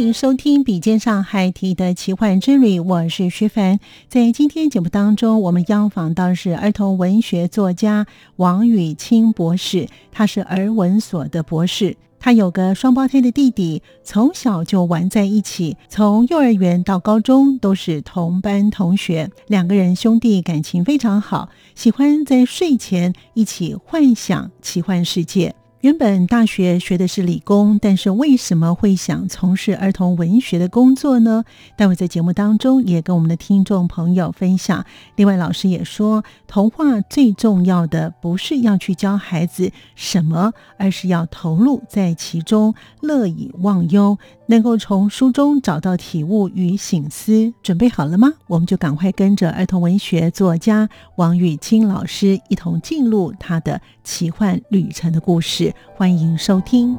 欢迎收听《笔尖上海提的奇幻之旅》，我是徐凡。在今天节目当中，我们邀访到是儿童文学作家王雨清博士，他是儿文所的博士。他有个双胞胎的弟弟，从小就玩在一起，从幼儿园到高中都是同班同学。两个人兄弟感情非常好，喜欢在睡前一起幻想奇幻世界。原本大学学的是理工，但是为什么会想从事儿童文学的工作呢？待会在节目当中也跟我们的听众朋友分享。另外，老师也说，童话最重要的不是要去教孩子什么，而是要投入在其中，乐以忘忧。能够从书中找到体悟与醒思，准备好了吗？我们就赶快跟着儿童文学作家王雨清老师一同进入他的奇幻旅程的故事。欢迎收听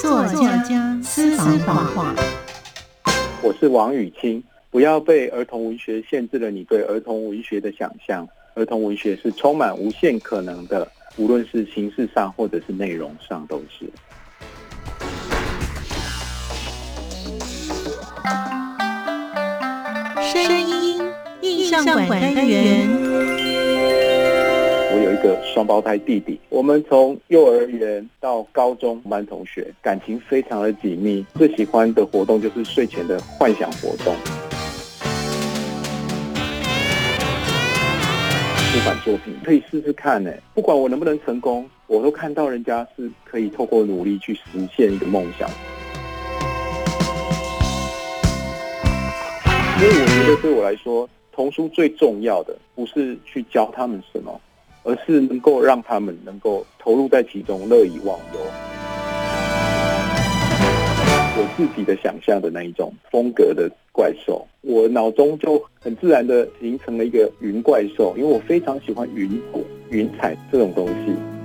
作家私房话。我是王雨清，不要被儿童文学限制了你对儿童文学的想象。儿童文学是充满无限可能的。无论是形式上或者是内容上，都是。声音印象馆单元。个双胞胎弟弟，我们从幼儿园到高中班同学，感情非常的紧密。最喜欢的活动就是睡前的幻想活动。出版作品可以试试看呢，不管我能不能成功，我都看到人家是可以透过努力去实现一个梦想。所以我觉得对我来说，童书最重要的不是去教他们什么，而是能够让他们能够投入在其中，乐以忘忧。我自己的想象的那一种风格的怪兽。我脑中就很自然的形成了一个云怪兽，因为我非常喜欢云朵、云彩这种东西。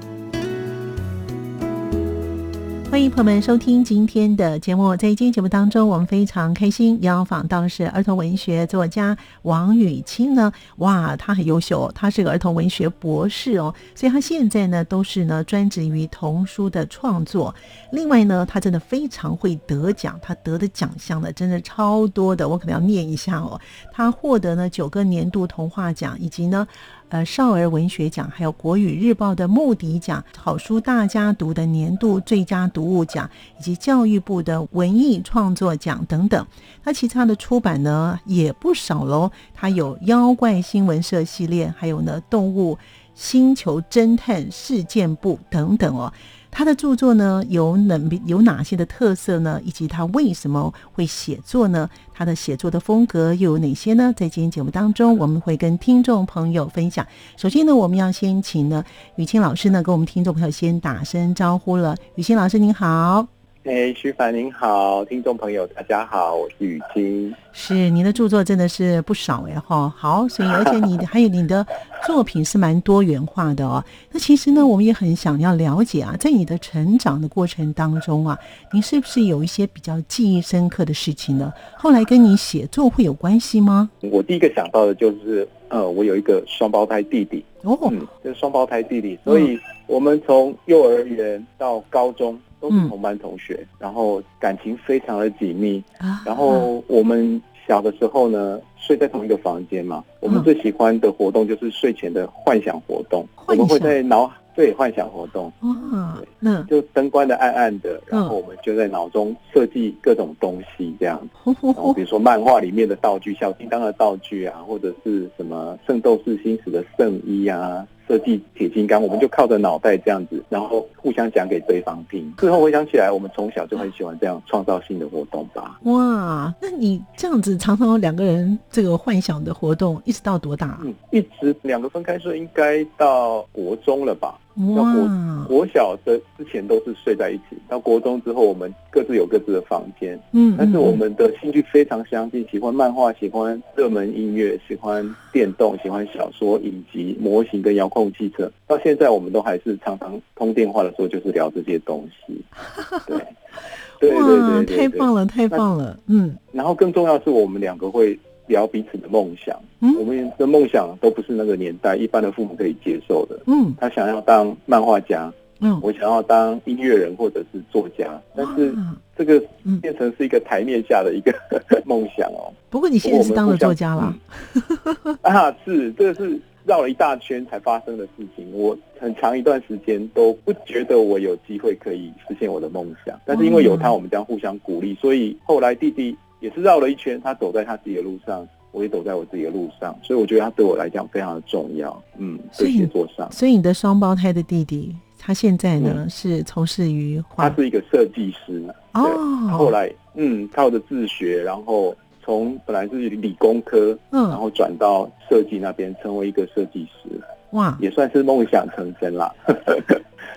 欢迎朋友们收听今天的节目。在今天节目当中，我们非常开心邀访到的是儿童文学作家王雨清呢。哇，他很优秀，他是个儿童文学博士哦。所以他现在呢都是呢专职于童书的创作。另外呢，他真的非常会得奖，他得的奖项呢真的超多的，我可能要念一下哦。他获得呢九个年度童话奖，以及呢。呃，少儿文学奖，还有国语日报的穆迪奖、好书大家读的年度最佳读物奖，以及教育部的文艺创作奖等等。那其他的出版呢也不少喽，它有妖怪新闻社系列，还有呢动物星球侦探事件簿等等哦。他的著作呢有哪有哪些的特色呢？以及他为什么会写作呢？他的写作的风格又有哪些呢？在今天节目当中，我们会跟听众朋友分享。首先呢，我们要先请呢雨清老师呢跟我们听众朋友先打声招呼了。雨清老师您好。哎，徐凡您好，听众朋友大家好，我是雨清。是您的著作真的是不少哎哈，好，所以而且你还有你的作品是蛮多元化的哦。那其实呢，我们也很想要了解啊，在你的成长的过程当中啊，您是不是有一些比较记忆深刻的事情呢？后来跟你写作会有关系吗？我第一个想到的就是，呃，我有一个双胞胎弟弟哦，嗯，就是双胞胎弟弟，所以我们从幼儿园到高中。都是同班同学，然后感情非常的紧密。然后我们小的时候呢，睡在同一个房间嘛，我们最喜欢的活动就是睡前的幻想活动。我们会在脑对幻想活动，哇，那就灯关的暗暗的，然后我们就在脑中设计各种东西，这样。然后比如说漫画里面的道具，小叮当的道具啊，或者是什么圣斗士星矢的圣衣啊。设计铁金刚，我们就靠着脑袋这样子，然后互相讲给对方听。最后回想起来，我们从小就很喜欢这样创造性的活动吧。哇，那你这样子常常两个人这个幻想的活动，一直到多大？嗯，一直两个分开睡，应该到国中了吧？哇，国小的之前都是睡在一起，到国中之后，我们各自有各自的房间。嗯，但是我们的兴趣非常相近，喜欢漫画，喜欢热门音乐，喜欢电动，喜欢小说，以及模型跟遥控汽车。到现在，我们都还是常常通电话的时候，就是聊这些东西。对，对对对，太棒了，太棒了。嗯，然后更重要是我们两个会。聊彼此的梦想，我们的梦想都不是那个年代一般的父母可以接受的。嗯，他想要当漫画家，嗯，我想要当音乐人或者是作家，但是这个变成是一个台面下的一个 梦想哦。不过你现在是当了作家了啊？是，这个是绕了一大圈才发生的事情。我很长一段时间都不觉得我有机会可以实现我的梦想，但是因为有他，我们将互相鼓励，所以后来弟弟。也是绕了一圈，他走在他自己的路上，我也走在我自己的路上，所以我觉得他对我来讲非常的重要。嗯，在写作上，所以你的双胞胎的弟弟，他现在呢是从事于，他是一个设计师哦。后来，嗯，靠着自学，然后从本来是理工科，嗯，然后转到设计那边，成为一个设计师。哇，也算是梦想成真啦。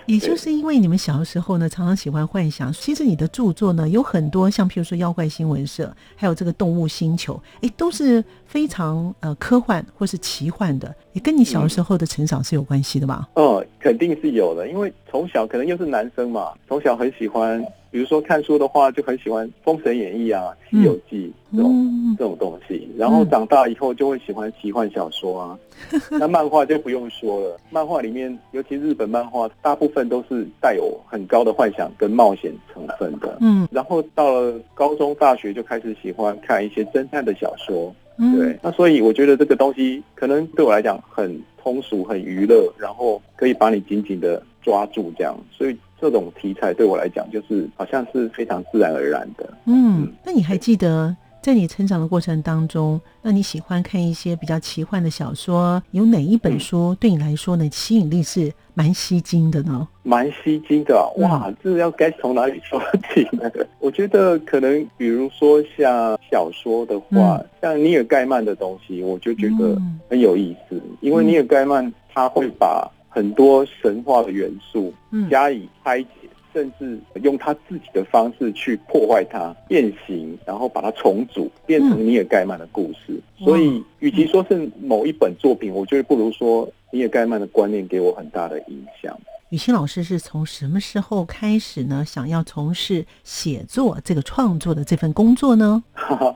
也就是因为你们小的时候呢，常常喜欢幻想。其实你的著作呢，有很多像譬如说《妖怪新闻社》，还有这个《动物星球》，哎，都是非常呃科幻或是奇幻的，也跟你小时候的成长是有关系的吧？哦，肯定是有的，因为从小可能又是男生嘛，从小很喜欢。比如说看书的话，就很喜欢《封神演义》啊，《西游记》这种这种东西。然后长大以后就会喜欢奇幻小说啊。那漫画就不用说了，漫画里面，尤其日本漫画，大部分都是带有很高的幻想跟冒险成分的。嗯。然后到了高中、大学就开始喜欢看一些侦探的小说。嗯。对。那所以我觉得这个东西可能对我来讲很通俗、很娱乐，然后可以把你紧紧的抓住这样。所以。这种题材对我来讲，就是好像是非常自然而然的。嗯，那你还记得在你成长的过程当中，那你喜欢看一些比较奇幻的小说，有哪一本书对你来说呢吸引力是蛮吸睛的呢？蛮吸睛的，哇，这要该从哪里说起呢？我觉得可能比如说像小说的话，像尼尔盖曼的东西，我就觉得很有意思，因为尼尔盖曼他会把。很多神话的元素加以拆解，甚至用他自己的方式去破坏它、变形，然后把它重组，变成尼尔盖曼的故事。所以，与其说是某一本作品，我觉得不如说尼尔盖曼的观念给我很大的影响。雨欣老师是从什么时候开始呢？想要从事写作这个创作的这份工作呢？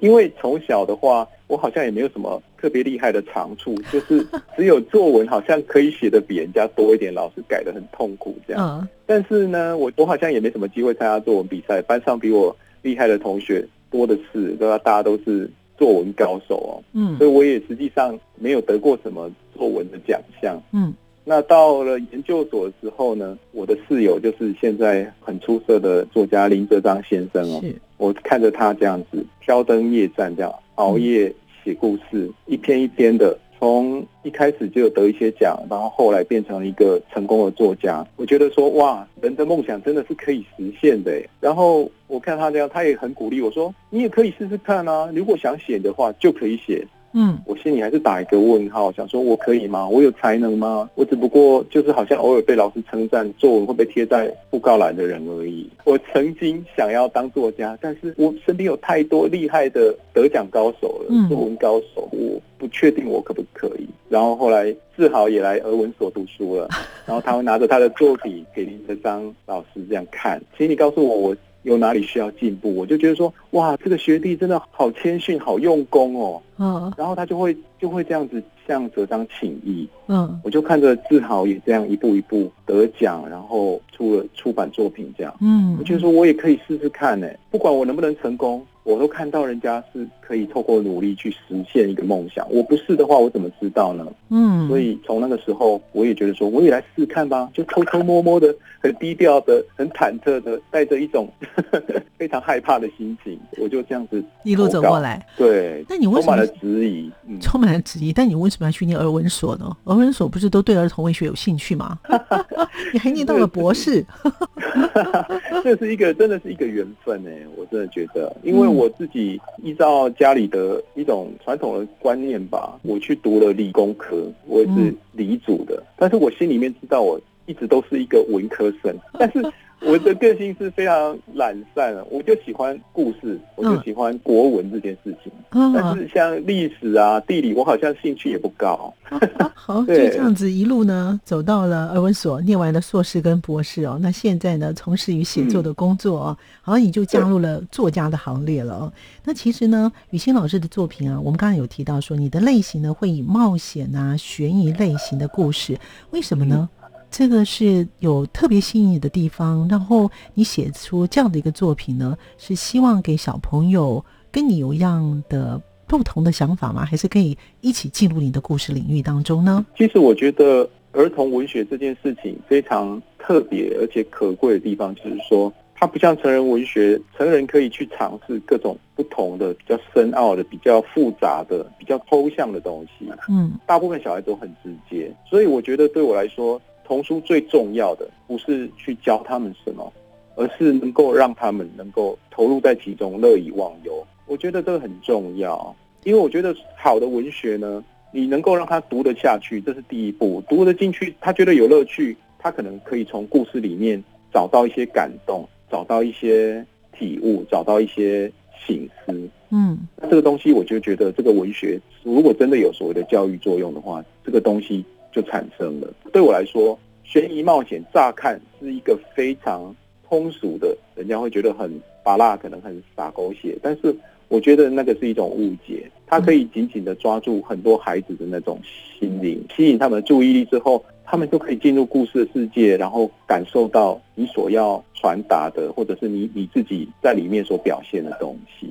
因为从小的话，我好像也没有什么特别厉害的长处，就是只有作文好像可以写的比人家多一点，老师改的很痛苦这样。但是呢，我我好像也没什么机会参加作文比赛，班上比我厉害的同学多的是，对吧？大家都是作文高手哦。嗯，所以我也实际上没有得过什么作文的奖项。嗯。那到了研究所的时候呢，我的室友就是现在很出色的作家林哲章先生哦。我看着他这样子挑灯夜战，这样熬夜写故事，一篇一篇的，从一开始就得一些奖，然后后来变成一个成功的作家。我觉得说哇，人的梦想真的是可以实现的。然后我看他这样，他也很鼓励我说，你也可以试试看啊，如果想写的话就可以写。嗯，我心里还是打一个问号，想说我可以吗？我有才能吗？我只不过就是好像偶尔被老师称赞作文会被贴在布告栏的人而已。我曾经想要当作家，但是我身边有太多厉害的得奖高手了，作文高手，我不确定我可不可以。然后后来志豪也来俄文所读书了，然后他会拿着他的作品给林德章老师这样看，请你告诉我我。有哪里需要进步，我就觉得说，哇，这个学弟真的好谦逊，好用功哦。嗯，然后他就会就会这样子向哲章请意。嗯，我就看着志豪也这样一步一步得奖，然后出了出版作品这样。嗯，我就说我也可以试试看呢，不管我能不能成功，我都看到人家是可以透过努力去实现一个梦想，我不是的话，我怎么知道呢？嗯，所以从那个时候，我也觉得说，我也来试试看吧，就偷偷摸摸的、很低调的、很忐忑的，带着一种 非常害怕的心情，我就这样子一路走过来。对，那你为什么充满了质疑？嗯、充满了质疑，但你为什么要去念儿文所呢？儿文所不是都对儿童文学有兴趣吗？你还念到了博士，这是一个真的是一个缘分呢。我真的觉得，因为我自己依照家里的一种传统的观念吧，我去读了理工科，我也是理组的，但是我心里面知道，我一直都是一个文科生，但是。我的个性是非常懒散的，我就喜欢故事，我就喜欢国文这件事情。嗯，但是像历史啊、地理，我好像兴趣也不高。好，就这样子一路呢，走到了儿文所，念完了硕士跟博士哦。那现在呢，从事于写作的工作哦，好像你就加入了作家的行列了哦。那其实呢，雨欣老师的作品啊，我们刚才有提到说，你的类型呢会以冒险啊、悬疑类型的故事，为什么呢？这个是有特别吸引你的地方，然后你写出这样的一个作品呢，是希望给小朋友跟你有一样的不同的想法吗？还是可以一起进入你的故事领域当中呢？其实我觉得儿童文学这件事情非常特别而且可贵的地方，就是说它不像成人文学，成人可以去尝试各种不同的、比较深奥的、比较复杂的、比较抽象的东西。嗯，大部分小孩都很直接，所以我觉得对我来说。童书最重要的不是去教他们什么，而是能够让他们能够投入在其中，乐以忘忧。我觉得这个很重要，因为我觉得好的文学呢，你能够让他读得下去，这是第一步。读得进去，他觉得有乐趣，他可能可以从故事里面找到一些感动，找到一些体悟，找到一些醒思。嗯，那这个东西，我就觉得这个文学如果真的有所谓的教育作用的话，这个东西。就产生了。对我来说，悬疑冒险乍看是一个非常通俗的，人家会觉得很拔辣，可能很洒狗血。但是我觉得那个是一种误解，它可以紧紧的抓住很多孩子的那种心灵，吸引他们的注意力之后，他们就可以进入故事的世界，然后感受到你所要传达的，或者是你你自己在里面所表现的东西。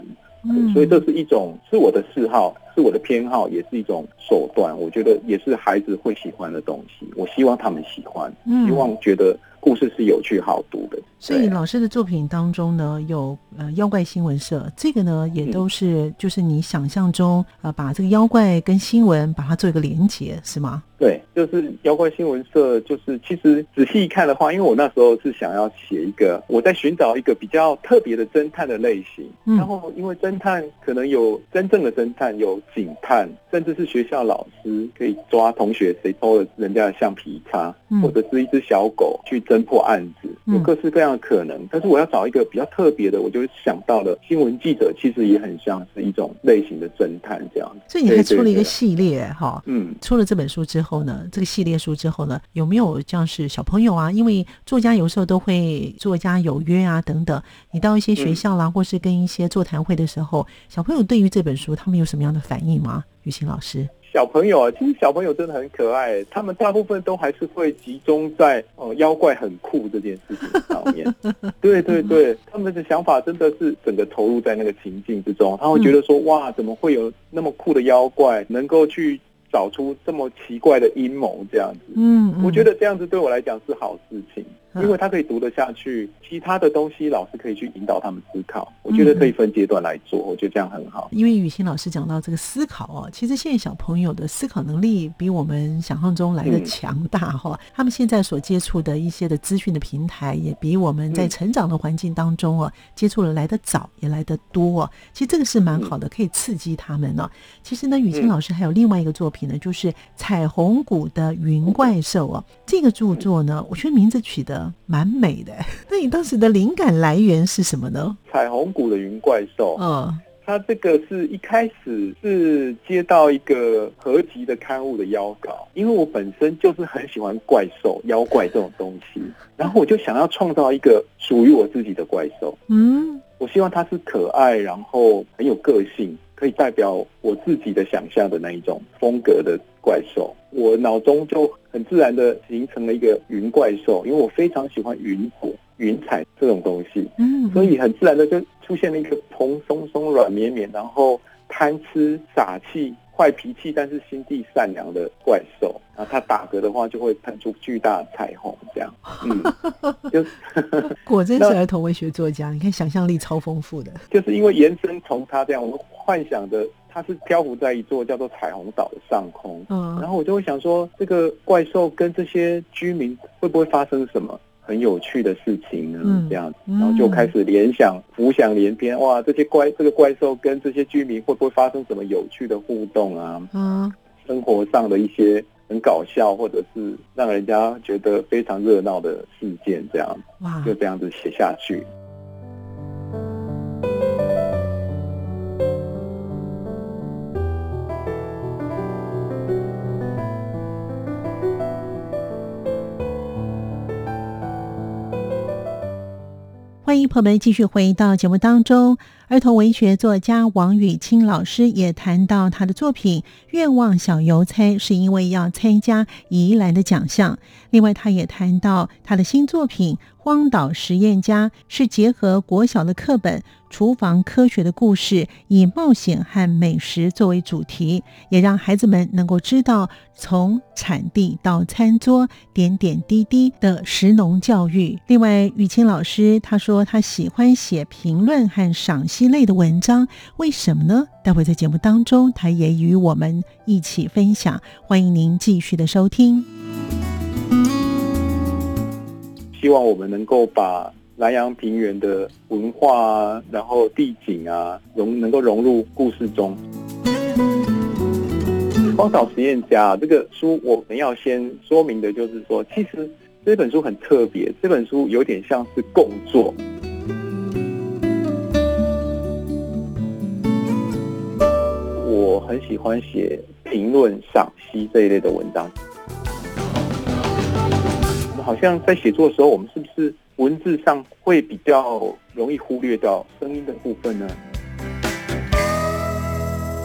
所以这是一种是我的嗜好，是我的偏好，也是一种手段。我觉得也是孩子会喜欢的东西。我希望他们喜欢，希望觉得。故事是有趣好读的，所以老师的作品当中呢，有呃妖怪新闻社，这个呢也都是就是你想象中呃把这个妖怪跟新闻把它做一个连接，是吗？对，就是妖怪新闻社，就是其实仔细一看的话，因为我那时候是想要写一个，我在寻找一个比较特别的侦探的类型，然后因为侦探可能有真正的侦探，有警探，甚至是学校老师可以抓同学谁偷了人家的橡皮擦，或者是一只小狗去侦。侦破案子有各式各样的可能，但是我要找一个比较特别的，我就想到了新闻记者，其实也很像是一种类型的侦探这样。所以你还出了一个系列哈，嗯，出了这本书之后呢，这个系列书之后呢，有没有像是小朋友啊？因为作家有时候都会作家有约啊等等，你到一些学校啦，或是跟一些座谈会的时候，小朋友对于这本书他们有什么样的反应吗？雨欣老师。小朋友啊，其实小朋友真的很可爱，他们大部分都还是会集中在哦妖怪很酷这件事情上面。对对对，他们的想法真的是整个投入在那个情境之中，他会觉得说哇，怎么会有那么酷的妖怪能够去找出这么奇怪的阴谋这样子？嗯，我觉得这样子对我来讲是好事情。因为他可以读得下去，其他的东西老师可以去引导他们思考。我觉得可以分阶段来做，我觉得这样很好。因为雨欣老师讲到这个思考哦，其实现在小朋友的思考能力比我们想象中来的强大哈。他们现在所接触的一些的资讯的平台，也比我们在成长的环境当中哦接触的来得早，也来得多。其实这个是蛮好的，可以刺激他们呢。其实呢，雨欣老师还有另外一个作品呢，就是《彩虹谷的云怪兽》哦。这个著作呢，我觉得名字取得。蛮美的，那你当时的灵感来源是什么呢？彩虹谷的云怪兽，嗯，它这个是一开始是接到一个合集的刊物的邀稿，因为我本身就是很喜欢怪兽、妖怪这种东西，然后我就想要创造一个属于我自己的怪兽，嗯，我希望它是可爱，然后很有个性。可以代表我自己的想象的那一种风格的怪兽，我脑中就很自然的形成了一个云怪兽，因为我非常喜欢云朵，云彩这种东西，嗯，所以很自然的就出现了一个蓬松松、软绵绵，然后贪吃、傻气、坏脾气，但是心地善良的怪兽。然后它打嗝的话，就会喷出巨大的彩虹，这样。嗯，就果真是儿童文学作家，你看想象力超丰富的。就是因为延伸从他这样，我们幻想的他是漂浮在一座叫做彩虹岛的上空，嗯，然后我就会想说，这个怪兽跟这些居民会不会发生什么很有趣的事情呢？嗯。这样，子然后就开始联想、浮想联翩，哇，这些怪这个怪兽跟这些居民会不会发生什么有趣的互动啊？嗯，生活上的一些很搞笑，或者是让人家觉得非常热闹的事件，这样。哇，就这样子写下去。我们继续回到节目当中。儿童文学作家王雨清老师也谈到他的作品《愿望小邮差》，是因为要参加宜兰的奖项。另外，他也谈到他的新作品《荒岛实验家》，是结合国小的课本《厨房科学》的故事，以冒险和美食作为主题，也让孩子们能够知道从产地到餐桌点点滴滴的食农教育。另外，雨清老师他说他喜欢写评论和赏析类的文章，为什么呢？待会在节目当中，他也与我们一起分享。欢迎您继续的收听。希望我们能够把南洋平原的文化啊，然后地景啊，融能够融入故事中。荒岛实验家这个书，我们要先说明的就是说，其实这本书很特别，这本书有点像是共作。我很喜欢写评论、赏析这一类的文章。我们好像在写作的时候，我们是不是文字上会比较容易忽略掉声音的部分呢？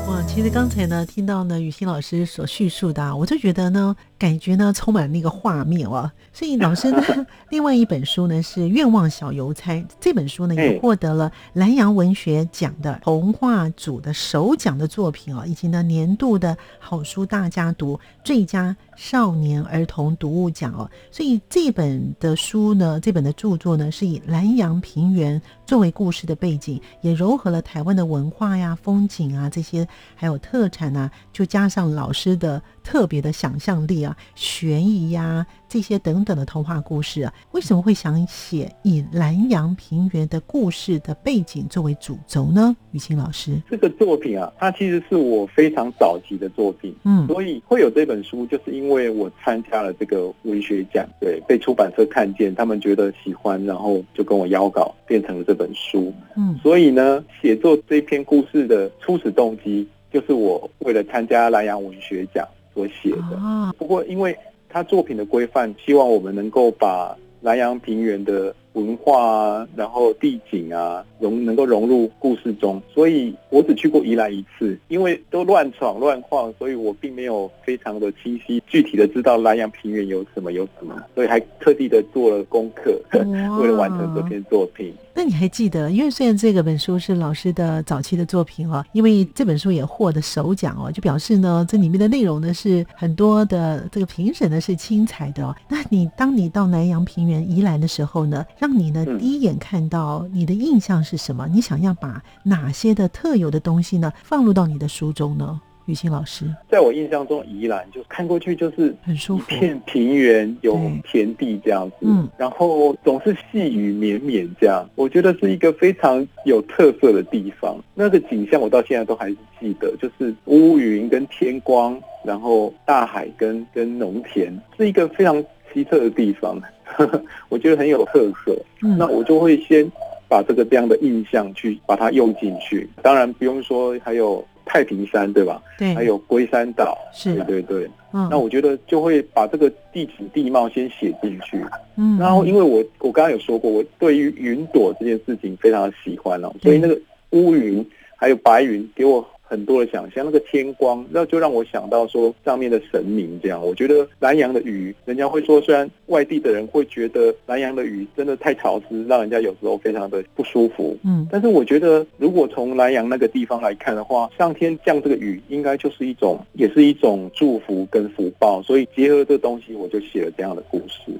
哇，其实刚才呢，听到呢雨欣老师所叙述的、啊，我就觉得呢，感觉呢充满那个画面哦。所以老师呢，另外一本书呢是《愿望小邮差》，这本书呢也哎获得了南洋文学奖的童话组的首奖的作品哦，以及呢年度的好书大家读最佳少年儿童读物奖哦。所以这本的书呢，这本的著作呢，是以南洋平原作为故事的背景，也糅合了台湾的文化呀、风景啊这些，还有特产啊，就加上老师的特别的想象力啊、悬疑呀、这些等等的童话故事啊。为什么会想写以南洋平原的故事的背景作为主轴呢？雨欣老师，这个作品啊，它其实是我非常早期的作品，嗯所以会有这本书，就是因为我参加了这个文学奖，对，被出版社看见，他们觉得喜欢，然后就跟我邀稿，变成了这本书。嗯所以呢，写作这篇故事的初始动机，就是我为了参加南洋文学奖所写的。啊，不过，因为他作品的规范，希望我们能够把南洋平原的文化啊，然后地景啊，融能够融入故事中，所以我只去过宜兰一次，因为都乱闯乱晃，所以我并没有非常的清晰具体的知道南洋平原有什么有什么，所以还特地的做了功课，为了完成这篇作品。那你还记得？因为虽然这个本书是老师的早期的作品哦，因为这本书也获得首奖哦，就表示呢，这里面的内容呢是很多的这个评审呢是精彩的哦。那你当你到南洋平原宜兰的时候呢，让你呢嗯第一眼看到你的印象是什么？你想要把哪些的特有的东西呢放入到你的书中呢？雨欣老师在我印象中，宜兰就看过去就是很舒服，一片平原，有田地这样子，嗯然后总是细雨绵绵这样，我觉得是一个非常有特色的地方。那个景象我到现在都还是记得，就是乌云跟天光，然后大海跟跟农田，是一个非常奇特的地方，我觉得很有特色。嗯。那我就会先把这个这样的印象去把它用进去。当然不用说，还有太平山对吧？对，还有龟山岛，是。对对对。嗯，那我觉得就会把这个地景地貌先写进去，嗯，然后因为我我刚刚有说过，我对于云朵这件事情非常的喜欢哦，所以那个乌云还有白云给我很多的想象。那个天光，那就让我想到说上面的神明这样。我觉得南洋的雨，人家会说，虽然外地的人会觉得南洋的雨真的太潮湿，让人家有时候非常的不舒服。嗯，但是我觉得如果从南洋那个地方来看的话，上天降这个雨，应该就是一种，也是一种祝福跟福报。所以结合这东西，我就写了这样的故事。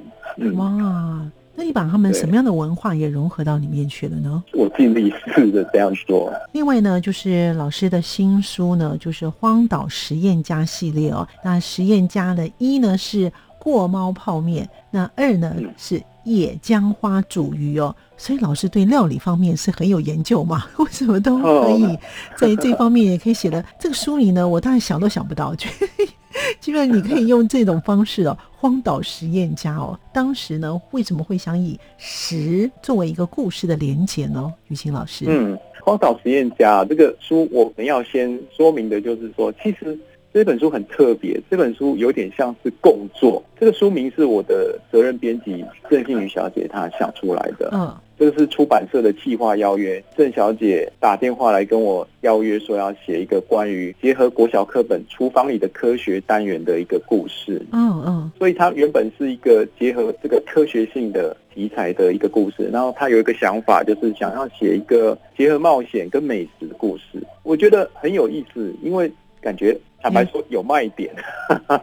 哇。那你把他们什么样的文化也融合到里面去了呢？我尽力试着这样做。另外呢，就是老师的新书呢，就是《荒岛实验家》系列哦。那实验家的一呢是过猫泡面，那二呢是野姜花煮鱼哦。所以老师对料理方面是很有研究嘛？为什么都可以在这方面也可以写的？这个书里呢，我当然想都想不到。基本上你可以用这种方式哦，荒岛实验家哦，当时呢为什么会想以十作为一个故事的连结呢？雨晴老师，嗯，荒岛实验家这个书，我们要先说明的就是说，其实这本书很特别，这本书有点像是共作。这个书名是我的责任编辑郑信宇小姐她想出来的，嗯。这个是出版社的企划邀约，郑小姐打电话来跟我邀约，说要写一个关于结合国小课本厨房里的科学单元的一个故事。嗯嗯，所以它原本是一个结合这个科学性的题材的一个故事，然后他有一个想法，就是想要写一个结合冒险跟美食的故事。我觉得很有意思，因为感觉。坦白说有卖点，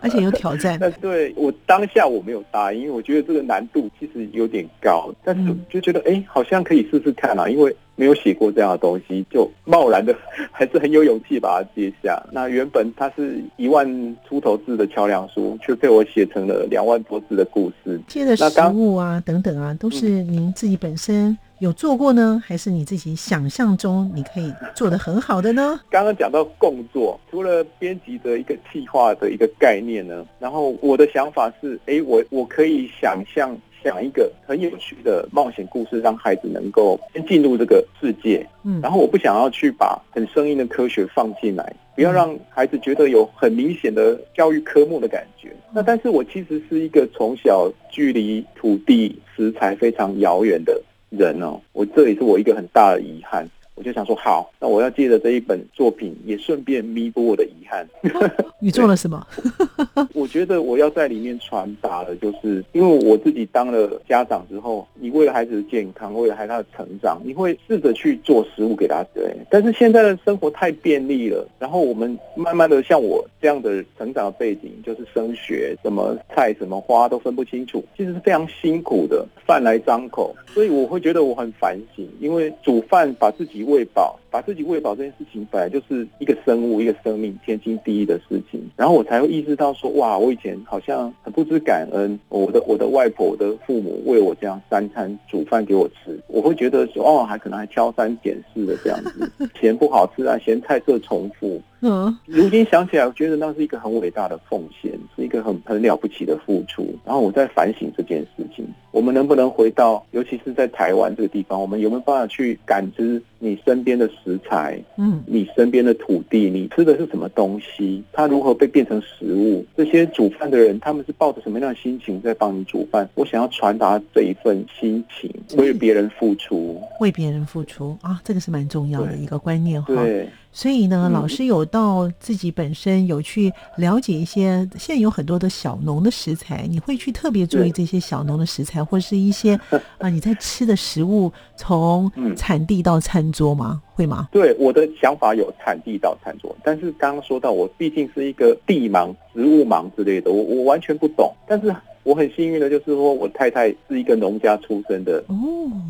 而且有挑战。那对我当下我没有答应，因为我觉得这个难度其实有点高。但是就觉得哎，好像可以试试看啊，因为没有写过这样的东西，就贸然的还是很有勇气把它接下。那原本它是一万出头字的桥梁书，却被我写成了两万多字的故事。接的食物啊等等啊，都是您自己本身。有做过呢，还是你自己想象中你可以做的很好的呢？刚刚讲到共作，除了编辑的一个计划的一个概念呢，然后我的想法是，哎，我我可以想象想一个很有趣的冒险故事，让孩子能够先进入这个世界。嗯，然后我不想要去把很生硬的科学放进来，不要让孩子觉得有很明显的教育科目的感觉。那但是我其实是一个从小距离土地食材非常遥远的。人哦，我这也是我一个很大的遗憾。我就想说，好，那我要借着这一本作品，也顺便弥补我的遗憾。你做了什么？我觉得我要在里面传达的，就是因为我自己当了家长之后，你为了孩子的健康，为了孩子的成长，你会试着去做食物给他。对，但是现在的生活太便利了，然后我们慢慢的像我这样的成长背景，就是升学，什么菜什么花都分不清楚，其实是非常辛苦的，饭来张口。所以我会觉得我很反省，因为煮饭把自己。喂饱，把自己喂饱这件事情本来就是一个生物、一个生命天经地义的事情。然后我才会意识到说，哇，我以前好像很不知感恩。我的我的外婆、我的父母为我这样三餐煮饭给我吃，我会觉得说，哦，还可能还挑三拣四的这样子，嫌不好吃啊，嫌菜色重复。嗯，如今想起来，我觉得那是一个很伟大的奉献，是一个很很了不起的付出。然后我在反省这件事情，我们能不能回到，尤其是在台湾这个地方，我们有没有办法去感知你身边的食材，嗯，你身边的土地，你吃的是什么东西，它如何被变成食物？这些煮饭的人，他们是抱着什么样的心情在帮你煮饭？我想要传达这一份心情，为别人付出，为别人付出啊，这个是蛮重要的一个观念哈。对。所以呢，老师有到自己本身有去了解一些，现在有很多的小农的食材，你会去特别注意这些小农的食材，或者是一些 啊你在吃的食物从产地到餐桌吗？会吗？对，我的想法有产地到餐桌，但是刚刚说到我毕竟是一个地盲、植物盲之类的，我我完全不懂，但是。我很幸运的，就是说我太太是一个农家出身的哦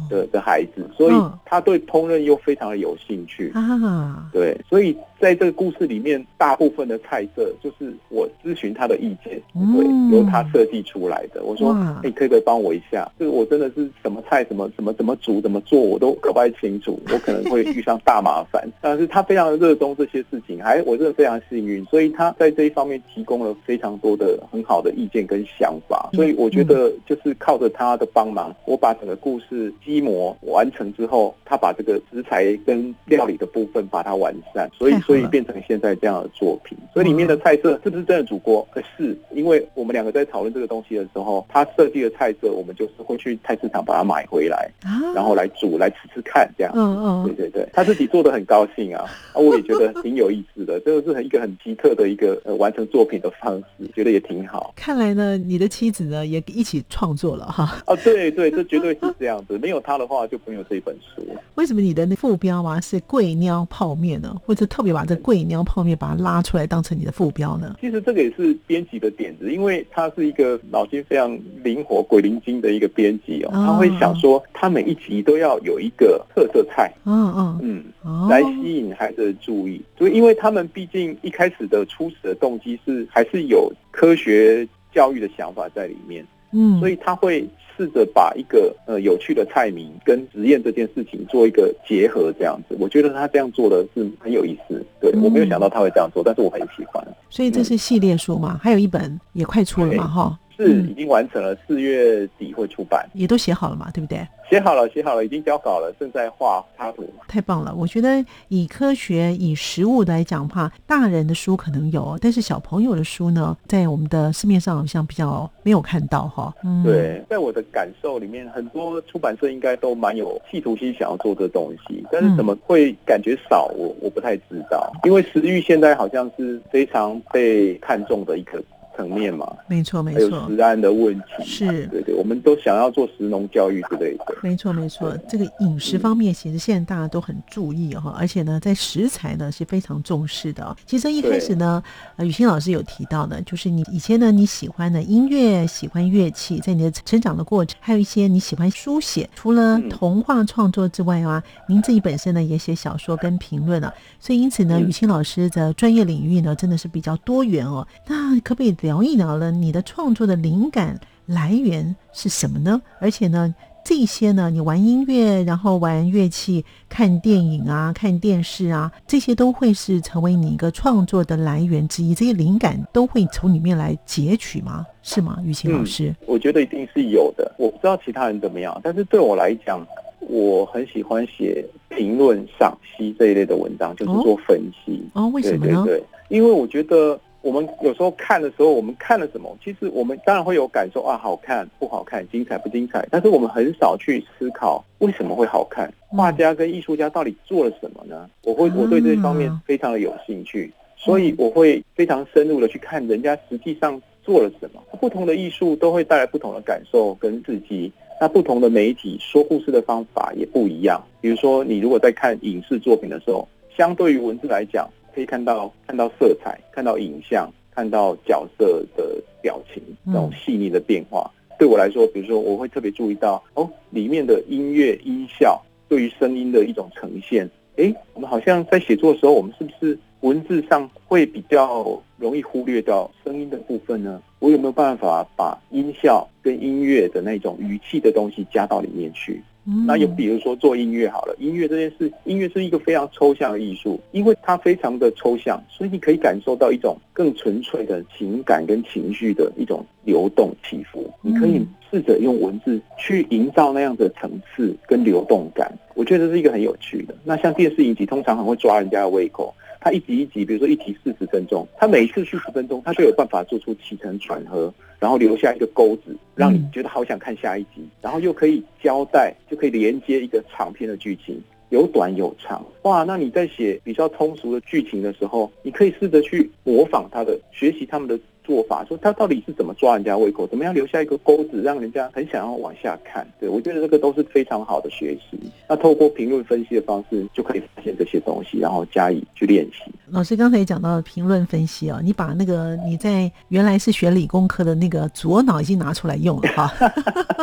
的的孩子，所以她对烹饪又非常的有兴趣啊。对，所以在这个故事里面，大部分的菜色就是我咨询他的意见，对，由他设计出来的。我说，你可以不可以帮我一下？就是我真的是什么菜、什么什么怎么煮、怎么做，我都搞不太清楚，我可能会遇上大麻烦。但是他非常的热衷这些事情，还我真的非常幸运，所以他在这一方面提供了非常多的很好的意见跟想法。所以我觉得就是靠着他的帮忙，我把整个故事基模完成之后，他把这个食材跟料理的部分把它完善，所以所以变成现在这样的作品。所以里面的菜色是不是真的煮过？是，因为我们两个在讨论这个东西的时候，他设计的菜色，我们就是会去菜市场把它买回来，然后来煮来吃吃看，这样。嗯嗯，对对对，他自己做的很高兴啊，啊，我也觉得挺有意思的，这个是很一个很奇特的一个呃完成作品的方式，觉得也挺好。看来呢，你的妻子呢也一起创作了哈。啊，对对，这绝对是这样子，没有他的话就没有这一本书。为什么你的那副标啊是贵妞泡面呢？或者特别把这贵妞泡面把它拉出来当成你的副标呢？其实这个也是编辑的点子，因为他是一个脑筋非常灵活、鬼灵精的一个编辑哦，他会想说，他每一集都要有一个特色菜，嗯嗯嗯，来吸引孩子的注意。所以，因为他们毕竟一开始的初始的动机是还是有科学教育的想法在里面，嗯，所以他会。试着把一个呃有趣的菜名跟实验这件事情做一个结合，这样子，我觉得他这样做的是很有意思。对我没有想到他会这样做，但是我很喜欢。所以这是系列书嘛？还有一本也快出了嘛？哈。是已经完成了，四月底会出版，也都写好了嘛，对不对？写好了，写好了，已经交稿了，正在画插图。太棒了！我觉得以科学、以实物来讲话，大人的书可能有，但是小朋友的书呢，在我们的市面上好像比较没有看到哈。嗯，对，在我的感受里面，很多出版社应该都蛮有企图心，想要做这东西，但是怎么会感觉少？我我不太知道，因为食欲现在好像是非常被看重的一个。层面嘛，没错没错，还有食安的问题，是，对对，我们都想要做食农教育之类的，没错没错，这个饮食方面其实现在大家都很注意哈，而且呢，在食材呢是非常重视的。其实一开始呢，呃，雨欣老师有提到的，就是你以前呢你喜欢的音乐，喜欢乐器，在你的成长的过程，还有一些你喜欢书写，除了童话创作之外啊，您自己本身呢也写小说跟评论了，所以因此呢，雨欣老师的专业领域呢真的是比较多元哦。那可不可以？聊一聊呢，你的创作的灵感来源是什么呢？而且呢，这些呢，你玩音乐，然后玩乐器，看电影啊，看电视啊，这些都会是成为你一个创作的来源之一。这些灵感都会从里面来截取吗？是吗？雨晴老师，我觉得一定是有的。我不知道其他人怎么样，但是对我来讲，我很喜欢写评论、赏析这一类的文章，就是做分析。哦，为什么呢？对，因为我觉得。我们有时候看的时候，我们看了什么？其实我们当然会有感受啊，好看不好看，精彩不精彩。但是我们很少去思考为什么会好看，画家跟艺术家到底做了什么呢？我会我对这方面非常的有兴趣，所以我会非常深入的去看人家实际上做了什么。不同的艺术都会带来不同的感受跟刺激，那不同的媒体说故事的方法也不一样。比如说，你如果在看影视作品的时候，相对于文字来讲。可以看到看到色彩，看到影像，看到角色的表情，那种细腻的变化。对我来说，比如说，我会特别注意到哦，里面的音乐音效对于声音的一种呈现。哎，我们好像在写作的时候，我们是不是文字上会比较容易忽略掉声音的部分呢？我有没有办法把音效跟音乐的那种语气的东西加到里面去？那又比如说做音乐好了，音乐这件事，音乐是一个非常抽象的艺术，因为它非常的抽象，所以你可以感受到一种更纯粹的情感跟情绪的一种流动起伏。你可以试着用文字去营造那样的层次跟流动感，我觉得是一个很有趣的。那像电视影集，通常很会抓人家的胃口。它一集一集，比如说一集四十分钟，它每一次四十分钟，它就有办法做出起承转合，然后留下一个钩子，让你觉得好想看下一集，然后又可以交代，就可以连接一个长篇的剧情，有短有长。哇，那你在写比较通俗的剧情的时候，你可以试着去模仿他的，学习他们的。做法说他到底是怎么抓人家胃口，怎么样留下一个钩子，让人家很想要往下看。对我觉得这个都是非常好的学习。那透过评论分析的方式，就可以发现这些东西，然后加以去练习。老师刚才也讲到评论分析哦，你把那个你在原来是学理工科的那个左脑已经拿出来用了哈，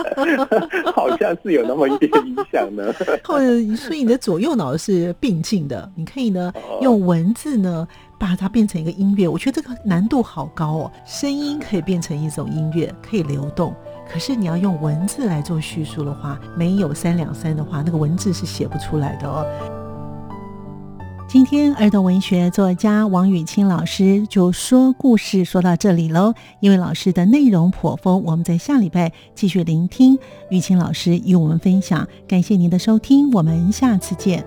好像是有那么一点影响呢。后所以你的左右脑是并进的，你可以呢用文字呢。把它变成一个音乐，我觉得这个难度好高哦。声音可以变成一种音乐，可以流动。可是你要用文字来做叙述的话，没有三两三的话，那个文字是写不出来的哦。今天儿童文学作家王雨清老师就说故事说到这里喽。因为老师的内容颇丰，我们在下礼拜继续聆听雨清老师与我们分享。感谢您的收听，我们下次见。